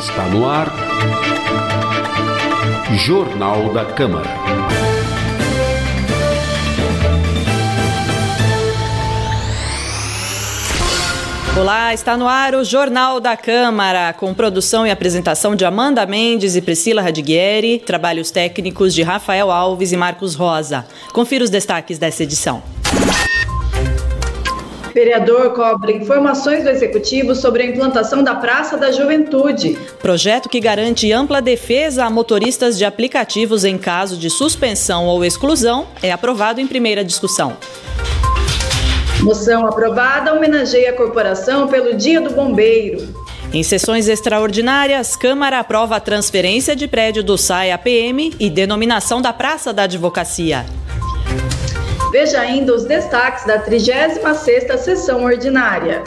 Está no ar. Jornal da Câmara. Olá, está no ar o Jornal da Câmara, com produção e apresentação de Amanda Mendes e Priscila Radiguieri, trabalhos técnicos de Rafael Alves e Marcos Rosa. Confira os destaques dessa edição. Vereador cobra informações do Executivo sobre a implantação da Praça da Juventude. Projeto que garante ampla defesa a motoristas de aplicativos em caso de suspensão ou exclusão é aprovado em primeira discussão. Moção aprovada homenageia a corporação pelo Dia do Bombeiro. Em sessões extraordinárias, Câmara aprova a transferência de prédio do SAI APM e denominação da Praça da Advocacia. Veja ainda os destaques da 36ª sessão ordinária.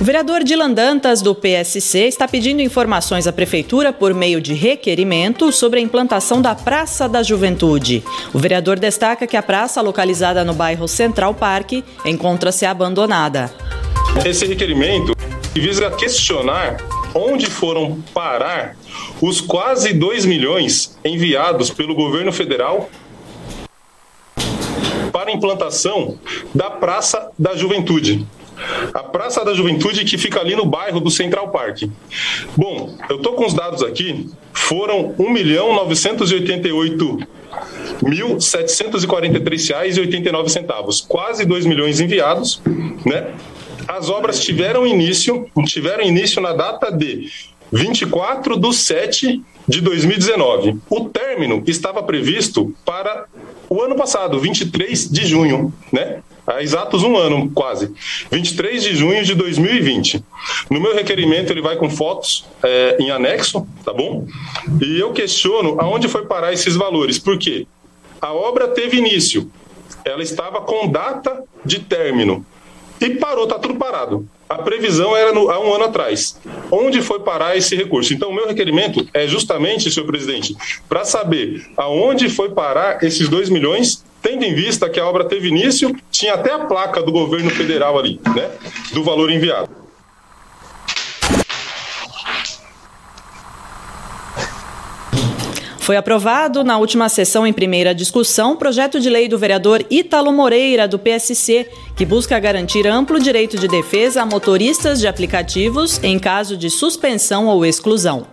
O vereador Dilan Dantas, do PSC, está pedindo informações à Prefeitura por meio de requerimento sobre a implantação da Praça da Juventude. O vereador destaca que a praça, localizada no bairro Central Parque, encontra-se abandonada. Esse requerimento visa questionar onde foram parar os quase 2 milhões enviados pelo governo federal para a implantação da Praça da Juventude. A Praça da Juventude que fica ali no bairro do Central Park. Bom, eu tô com os dados aqui, foram 1 milhão 988 R$ 1.743,89 centavos, quase 2 milhões enviados, né? As obras tiveram início, tiveram início na data de 24 de 7 de 2019. O término estava previsto para o ano passado, 23 de junho, né? Há exatos um ano, quase. 23 de junho de 2020. No meu requerimento, ele vai com fotos é, em anexo, tá bom? E eu questiono aonde foi parar esses valores. Por quê? A obra teve início, ela estava com data de término e parou, tá tudo parado. A previsão era no, há um ano atrás. Onde foi parar esse recurso? Então, o meu requerimento é justamente, senhor presidente, para saber aonde foi parar esses 2 milhões, tendo em vista que a obra teve início, tinha até a placa do governo federal ali, né? Do valor enviado. Foi aprovado na última sessão em primeira discussão o projeto de lei do vereador Ítalo Moreira, do PSC, que busca garantir amplo direito de defesa a motoristas de aplicativos em caso de suspensão ou exclusão.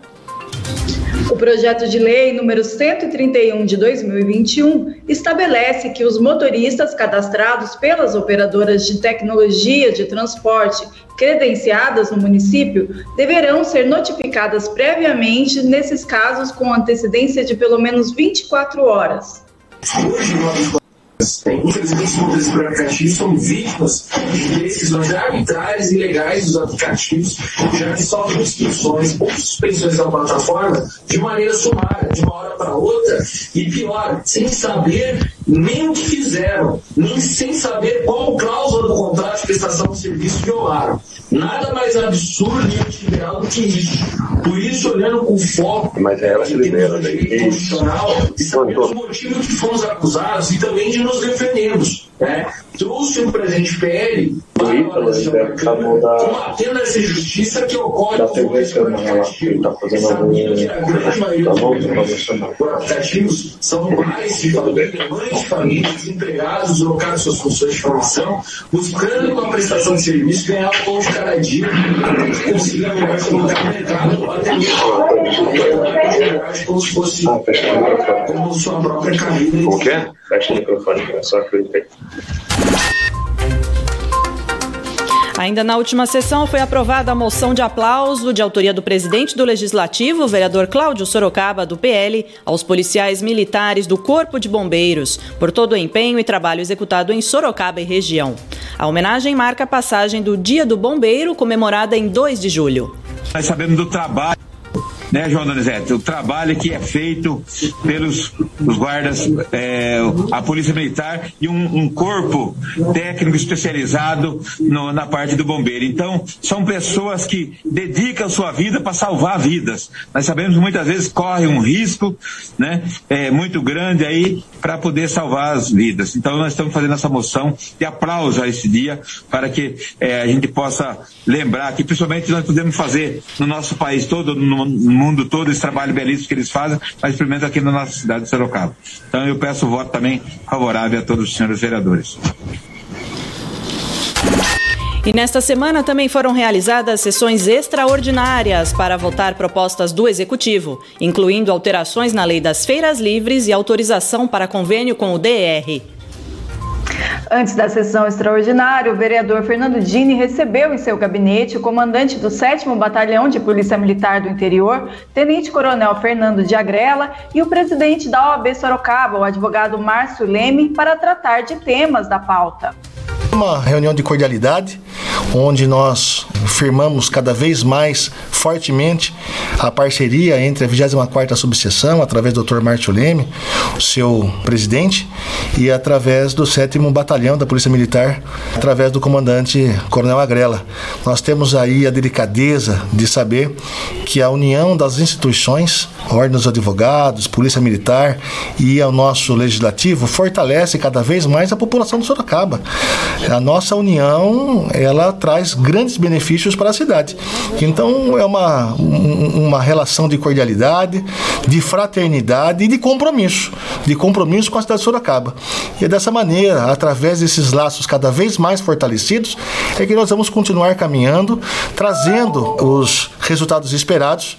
O projeto de lei número 131 de 2021 estabelece que os motoristas cadastrados pelas operadoras de tecnologia de transporte credenciadas no município deverão ser notificadas previamente nesses casos com antecedência de pelo menos 24 horas. Hoje, Infelizmente, muitos aplicativos são vítimas de decisões arbitrárias e ilegais dos aplicativos, já que sofrem instruções ou suspensões da plataforma de maneira sumária, de uma hora para outra, e pior, sem saber nem o que fizeram, nem sem saber qual cláusula do contrato de prestação de serviço violaram. Nada mais absurdo e antiviral do que isso. Por isso, olhando com foco Mas é ela que libera daí. constitucional, sabemos o motivo que fomos acusados e também de nos defendermos. Né? Trouxe um presente PL para a combatendo essa injustiça que ocorre da TV lá, ele está fazendo algum por aplicativos são pais de família, mães de família, desempregados, deslocados suas funções de formação, buscando uma prestação de serviço ganhar o pão de cada dia, até que consiga melhor se colocar no mercado, até mesmo como se fosse como sua própria carreira. Que é? Fecha o microfone, é só acreditar. Ainda na última sessão foi aprovada a moção de aplauso de autoria do presidente do Legislativo, vereador Cláudio Sorocaba, do PL, aos policiais militares do Corpo de Bombeiros por todo o empenho e trabalho executado em Sorocaba e região. A homenagem marca a passagem do Dia do Bombeiro, comemorada em 2 de julho. Nós sabemos do trabalho né, João Donizete? O trabalho que é feito pelos os guardas, é, a Polícia Militar e um, um corpo técnico especializado no, na parte do bombeiro. Então, são pessoas que dedicam sua vida para salvar vidas. Nós sabemos que muitas vezes corre um risco né, é, muito grande aí para poder salvar as vidas. Então, nós estamos fazendo essa moção de aplauso a esse dia para que é, a gente possa lembrar que, principalmente, nós podemos fazer no nosso país todo, no mundo todo, esse trabalho belíssimo que eles fazem, mas primeiro aqui na nossa cidade de Sorocaba. Então, eu peço o voto também favorável a todos os senhores vereadores. E nesta semana também foram realizadas sessões extraordinárias para votar propostas do Executivo, incluindo alterações na lei das feiras livres e autorização para convênio com o DR. Antes da sessão extraordinária, o vereador Fernando Dini recebeu em seu gabinete o comandante do 7 Batalhão de Polícia Militar do Interior, Tenente Coronel Fernando de Agrela, e o presidente da OAB Sorocaba, o advogado Márcio Leme, para tratar de temas da pauta. Uma reunião de cordialidade, onde nós firmamos cada vez mais fortemente a parceria entre a 24ª Subseção, através do Dr. Márcio Leme, seu presidente, e através do 7 Batalhão da Polícia Militar, através do comandante Coronel Agrela. Nós temos aí a delicadeza de saber que a união das instituições, Ordem dos Advogados, Polícia Militar e o nosso Legislativo fortalece cada vez mais a população de Sorocaba. A nossa união, ela traz grandes benefícios para a cidade. Então, é uma, uma relação de cordialidade, de fraternidade e de compromisso. De compromisso com a cidade de Sorocaba. E é dessa maneira, através desses laços cada vez mais fortalecidos, é que nós vamos continuar caminhando, trazendo os resultados esperados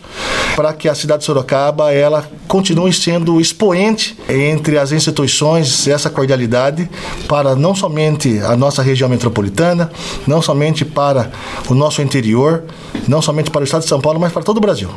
para que a cidade de Sorocaba ela continue sendo expoente entre as instituições, essa cordialidade para não somente a nossa região metropolitana, não somente para o nosso interior, não somente para o estado de São Paulo, mas para todo o Brasil.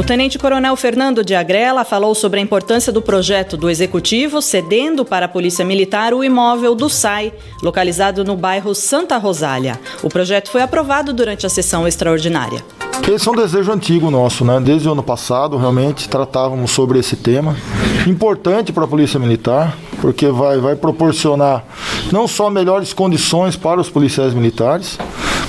O tenente-coronel Fernando de Agrela falou sobre a importância do projeto do Executivo cedendo para a Polícia Militar o imóvel do SAI, localizado no bairro Santa Rosália. O projeto foi aprovado durante a sessão extraordinária. Esse é um desejo antigo nosso, né? Desde o ano passado, realmente tratávamos sobre esse tema. Importante para a Polícia Militar, porque vai, vai proporcionar não só melhores condições para os policiais militares,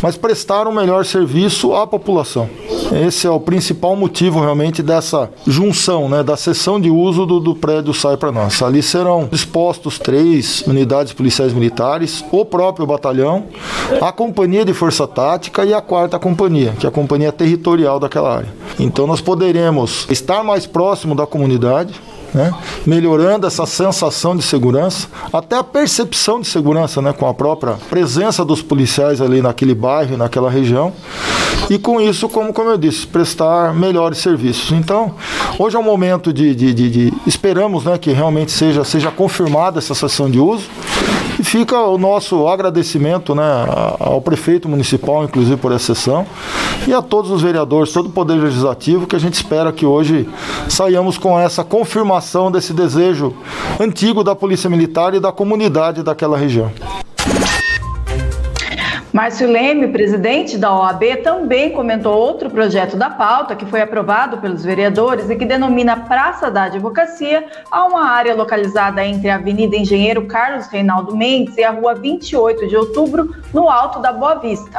mas prestar um melhor serviço à população. Esse é o principal motivo realmente dessa junção, né, da sessão de uso do, do prédio sai para nós. Ali serão dispostos três unidades policiais militares, o próprio batalhão, a companhia de força tática e a quarta companhia, que é a companhia territorial daquela área. Então nós poderemos estar mais próximo da comunidade, né? melhorando essa sensação de segurança, até a percepção de segurança, né? com a própria presença dos policiais ali naquele bairro, naquela região, e com isso, como, como eu disse, prestar melhores serviços. Então, hoje é um momento de, de, de, de esperamos né, que realmente seja, seja confirmada essa sessão de uso. E fica o nosso agradecimento né, ao prefeito municipal, inclusive por essa sessão, e a todos os vereadores, todo o Poder Legislativo, que a gente espera que hoje saiamos com essa confirmação desse desejo antigo da Polícia Militar e da comunidade daquela região. Márcio Leme, presidente da OAB, também comentou outro projeto da pauta que foi aprovado pelos vereadores e que denomina Praça da Advocacia a uma área localizada entre a Avenida Engenheiro Carlos Reinaldo Mendes e a Rua 28 de Outubro, no Alto da Boa Vista.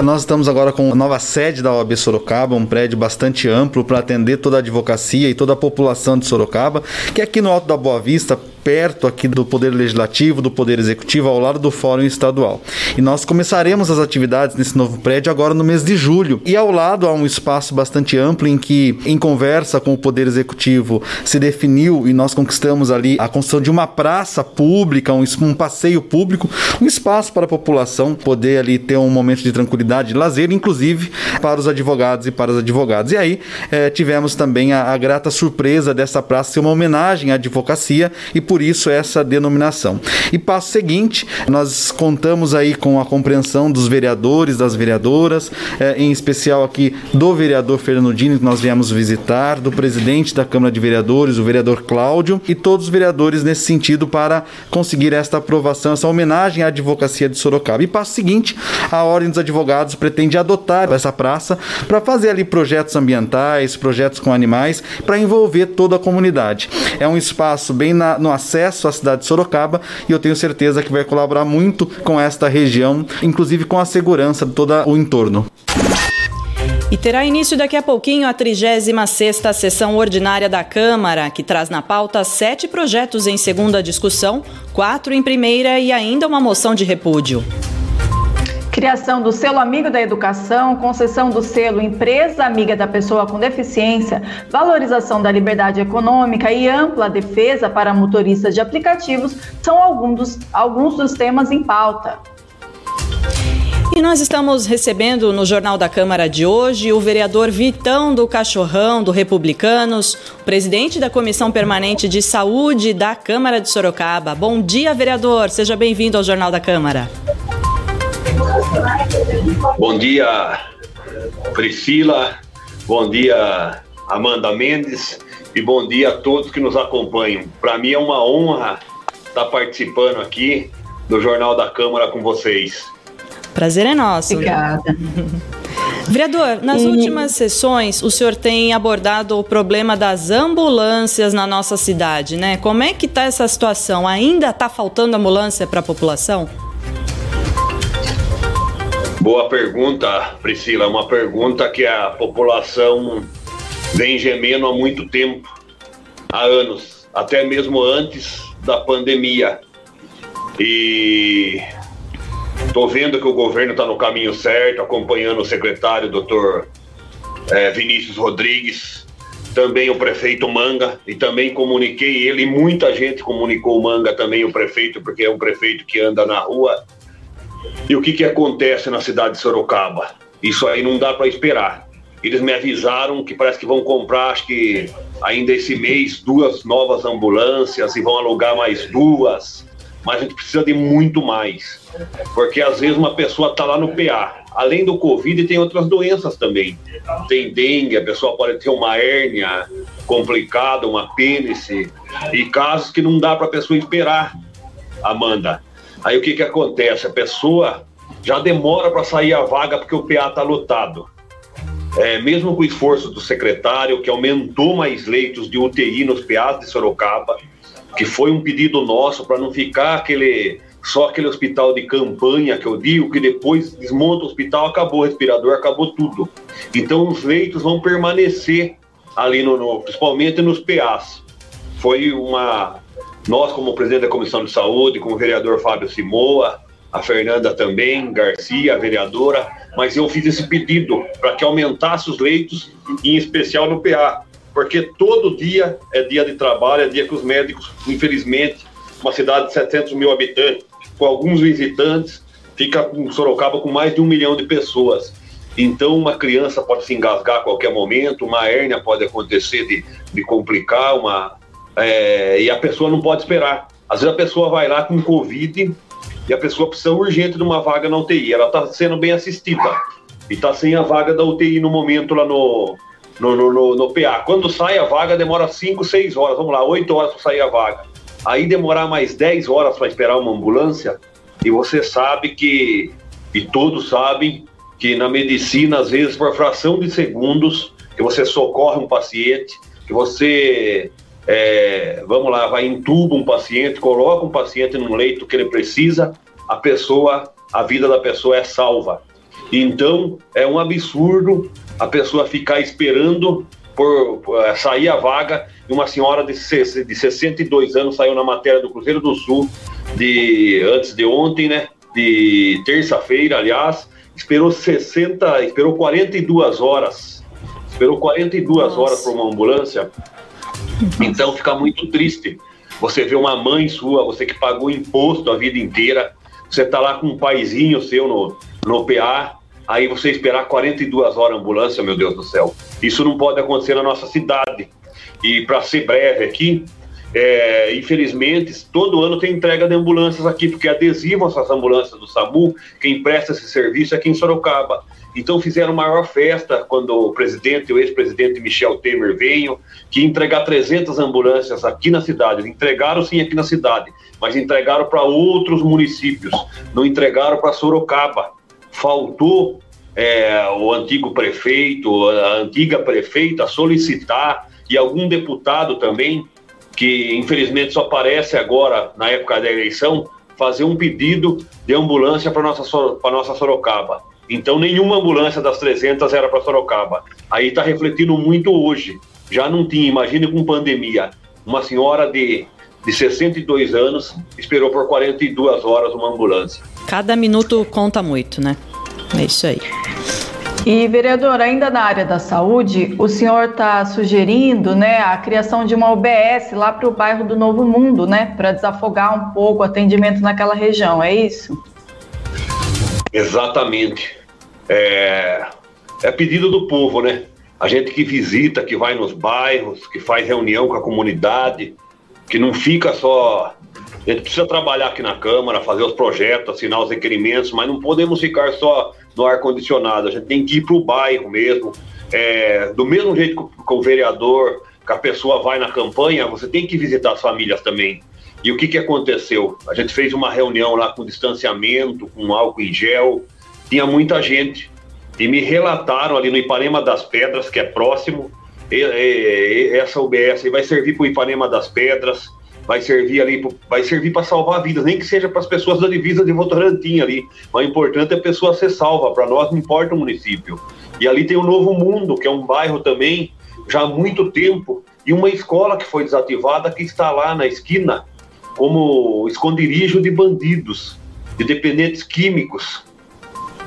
Nós estamos agora com a nova sede da OAB Sorocaba, um prédio bastante amplo para atender toda a advocacia e toda a população de Sorocaba, que é aqui no Alto da Boa Vista, perto aqui do Poder Legislativo, do Poder Executivo, ao lado do Fórum Estadual. E nós começaremos as atividades nesse novo prédio agora no mês de julho. E ao lado há um espaço bastante amplo em que, em conversa com o Poder Executivo, se definiu e nós conquistamos ali a construção de uma praça pública, um, um passeio público, um espaço para a população poder ali ter um momento de tranquilidade, de lazer, inclusive para os advogados e para as advogadas. E aí eh, tivemos também a, a grata surpresa dessa praça ser uma homenagem à advocacia e por por isso essa denominação. E passo seguinte, nós contamos aí com a compreensão dos vereadores, das vereadoras, eh, em especial aqui do vereador Fernando Dini, que nós viemos visitar, do presidente da Câmara de Vereadores, o vereador Cláudio, e todos os vereadores nesse sentido para conseguir esta aprovação, essa homenagem à advocacia de Sorocaba. E passo seguinte, a Ordem dos Advogados pretende adotar essa praça para fazer ali projetos ambientais, projetos com animais, para envolver toda a comunidade. É um espaço bem na, no acesso à cidade de Sorocaba e eu tenho certeza que vai colaborar muito com esta região, inclusive com a segurança de todo o entorno. E terá início daqui a pouquinho a 36ª sessão ordinária da Câmara, que traz na pauta sete projetos em segunda discussão, quatro em primeira e ainda uma moção de repúdio. Criação do selo Amigo da Educação, concessão do selo Empresa Amiga da Pessoa com Deficiência, valorização da liberdade econômica e ampla defesa para motoristas de aplicativos são alguns dos, alguns dos temas em pauta. E nós estamos recebendo no Jornal da Câmara de hoje o vereador Vitão do Cachorrão, do Republicanos, presidente da Comissão Permanente de Saúde da Câmara de Sorocaba. Bom dia, vereador. Seja bem-vindo ao Jornal da Câmara. Bom dia, Priscila. Bom dia, Amanda Mendes. E bom dia a todos que nos acompanham. Para mim é uma honra estar participando aqui do Jornal da Câmara com vocês. Prazer é nosso. Obrigada. Vereador, nas e... últimas sessões o senhor tem abordado o problema das ambulâncias na nossa cidade, né? Como é que está essa situação? Ainda está faltando ambulância para a população? Boa pergunta, Priscila. Uma pergunta que a população vem gemendo há muito tempo, há anos, até mesmo antes da pandemia. E estou vendo que o governo está no caminho certo, acompanhando o secretário, doutor é, Vinícius Rodrigues, também o prefeito Manga, e também comuniquei ele, muita gente comunicou o Manga também, o prefeito, porque é um prefeito que anda na rua e o que, que acontece na cidade de Sorocaba? Isso aí não dá para esperar. Eles me avisaram que parece que vão comprar, acho que ainda esse mês, duas novas ambulâncias e vão alugar mais duas. Mas a gente precisa de muito mais. Porque às vezes uma pessoa está lá no PA. Além do Covid, tem outras doenças também. Tem dengue, a pessoa pode ter uma hérnia complicada, uma pênice. E casos que não dá para a pessoa esperar, Amanda. Aí o que, que acontece? A pessoa já demora para sair a vaga porque o PA está lotado. É, mesmo com o esforço do secretário, que aumentou mais leitos de UTI nos PAs de Sorocaba, que foi um pedido nosso para não ficar aquele só aquele hospital de campanha que eu digo, que depois desmonta o hospital, acabou o respirador, acabou tudo. Então os leitos vão permanecer ali, no, no principalmente nos PAs. Foi uma, nós, como presidente da Comissão de Saúde, como vereador Fábio Simoa, a Fernanda também, Garcia, a vereadora, mas eu fiz esse pedido para que aumentasse os leitos, em especial no PA, porque todo dia é dia de trabalho, é dia que os médicos, infelizmente, uma cidade de 700 mil habitantes, com alguns visitantes, fica com Sorocaba com mais de um milhão de pessoas. Então, uma criança pode se engasgar a qualquer momento, uma hérnia pode acontecer de, de complicar, uma, é, e a pessoa não pode esperar. Às vezes a pessoa vai lá com Covid e a pessoa precisa urgente de uma vaga na UTI. Ela está sendo bem assistida e está sem a vaga da UTI no momento lá no, no, no, no, no PA. Quando sai a vaga, demora 5, 6 horas, vamos lá, 8 horas para sair a vaga. Aí demorar mais 10 horas para esperar uma ambulância, e você sabe que, e todos sabem, que na medicina, às vezes, por fração de segundos, que você socorre um paciente, que você é, vamos lá, vai entuba um paciente, coloca um paciente num leito que ele precisa, a pessoa, a vida da pessoa é salva. Então, é um absurdo a pessoa ficar esperando por, por é, sair a vaga. E uma senhora de, de 62 anos saiu na matéria do Cruzeiro do Sul de antes de ontem, né? De terça-feira, aliás, esperou 60, esperou 42 horas. Esperou 42 Nossa. horas por uma ambulância então fica muito triste. Você vê uma mãe sua, você que pagou imposto a vida inteira, você tá lá com um paizinho seu no, no PA, aí você esperar 42 horas ambulância, meu Deus do céu. Isso não pode acontecer na nossa cidade. E para ser breve aqui, é, infelizmente, todo ano tem entrega de ambulâncias aqui, porque adesivam essas ambulâncias do SAMU, quem presta esse serviço é aqui em Sorocaba. Então fizeram maior festa quando o presidente, o ex-presidente Michel Temer veio, que entregar 300 ambulâncias aqui na cidade. Entregaram sim aqui na cidade, mas entregaram para outros municípios, não entregaram para Sorocaba. Faltou é, o antigo prefeito, a antiga prefeita solicitar e algum deputado também que infelizmente só aparece agora na época da eleição, fazer um pedido de ambulância para nossa para nossa Sorocaba. Então nenhuma ambulância das 300 era para Sorocaba. Aí está refletindo muito hoje. Já não tinha, imagine com pandemia, uma senhora de de 62 anos esperou por 42 horas uma ambulância. Cada minuto conta muito, né? É isso aí. E, vereador, ainda na área da saúde, o senhor está sugerindo né, a criação de uma UBS lá para o bairro do Novo Mundo, né? Para desafogar um pouco o atendimento naquela região, é isso? Exatamente. É, é pedido do povo, né? A gente que visita, que vai nos bairros, que faz reunião com a comunidade, que não fica só. A gente precisa trabalhar aqui na Câmara, fazer os projetos, assinar os requerimentos, mas não podemos ficar só no ar-condicionado, a gente tem que ir para o bairro mesmo. É, do mesmo jeito que o vereador, que a pessoa vai na campanha, você tem que visitar as famílias também. E o que, que aconteceu? A gente fez uma reunião lá com distanciamento, com álcool em gel, tinha muita gente. E me relataram ali no Ipanema das Pedras, que é próximo, e, e, e, essa UBS vai servir para o Ipanema das Pedras, vai servir ali, vai servir para salvar vidas, nem que seja para as pessoas da divisa de Votorantim ali. Mas o importante é a pessoa ser salva, para nós não importa o município. E ali tem o Novo Mundo, que é um bairro também, já há muito tempo, e uma escola que foi desativada que está lá na esquina como esconderijo de bandidos, de dependentes químicos.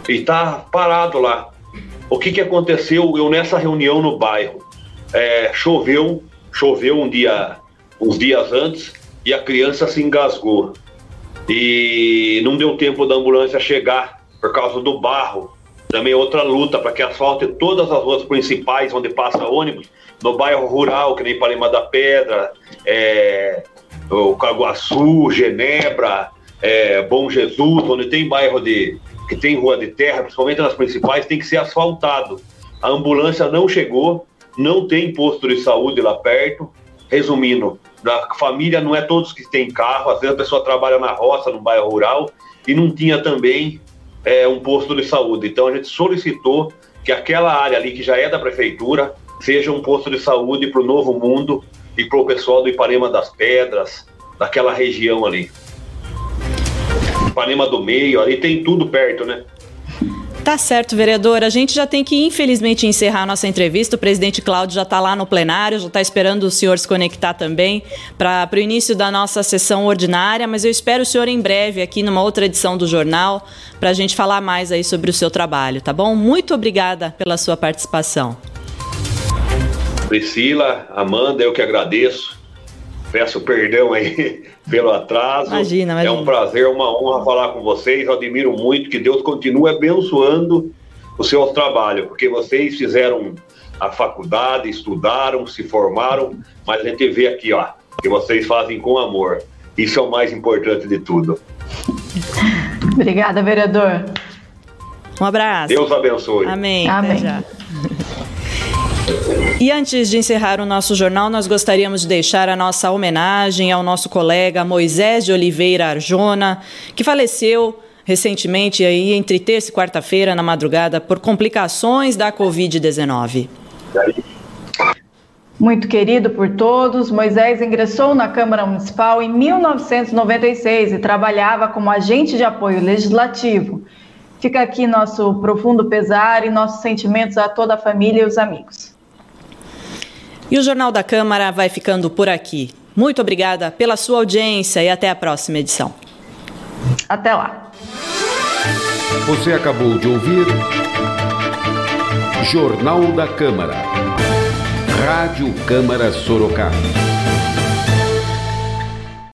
E está parado lá. O que, que aconteceu? Eu nessa reunião no bairro, é, choveu, choveu um dia uns dias antes e a criança se engasgou. E não deu tempo da ambulância chegar por causa do barro. Também outra luta para que asfalte todas as ruas principais onde passa ônibus, no bairro rural, que nem Palema da Pedra, é, o Caguaçu, Genebra, é, Bom Jesus, onde tem bairro de que tem rua de terra, principalmente nas principais, tem que ser asfaltado. A ambulância não chegou, não tem posto de saúde lá perto. Resumindo, da família não é todos que têm carro, às vezes a pessoa trabalha na roça, no bairro rural, e não tinha também é, um posto de saúde. Então a gente solicitou que aquela área ali, que já é da prefeitura, seja um posto de saúde para o Novo Mundo e para o pessoal do Ipanema das Pedras, daquela região ali. Ipanema do Meio, ali tem tudo perto, né? Tá certo, vereador. A gente já tem que, infelizmente, encerrar nossa entrevista. O presidente Cláudio já está lá no plenário, já está esperando o senhor se conectar também para o início da nossa sessão ordinária. Mas eu espero o senhor em breve aqui numa outra edição do jornal para a gente falar mais aí sobre o seu trabalho, tá bom? Muito obrigada pela sua participação. Priscila, Amanda, eu que agradeço. Peço perdão aí pelo atraso. Imagina, imagina. É um prazer, uma honra falar com vocês. Eu admiro muito que Deus continue abençoando o seu trabalho, porque vocês fizeram a faculdade, estudaram, se formaram, mas a gente vê aqui, ó, que vocês fazem com amor. Isso é o mais importante de tudo. Obrigada, vereador. Um abraço. Deus abençoe. Amém. Amém. E antes de encerrar o nosso jornal, nós gostaríamos de deixar a nossa homenagem ao nosso colega Moisés de Oliveira Arjona, que faleceu recentemente aí entre terça e quarta-feira na madrugada por complicações da COVID-19. Muito querido por todos, Moisés ingressou na Câmara Municipal em 1996 e trabalhava como agente de apoio legislativo. Fica aqui nosso profundo pesar e nossos sentimentos a toda a família e os amigos. E o Jornal da Câmara vai ficando por aqui. Muito obrigada pela sua audiência e até a próxima edição. Até lá. Você acabou de ouvir Jornal da Câmara. Rádio Câmara Sorocaba.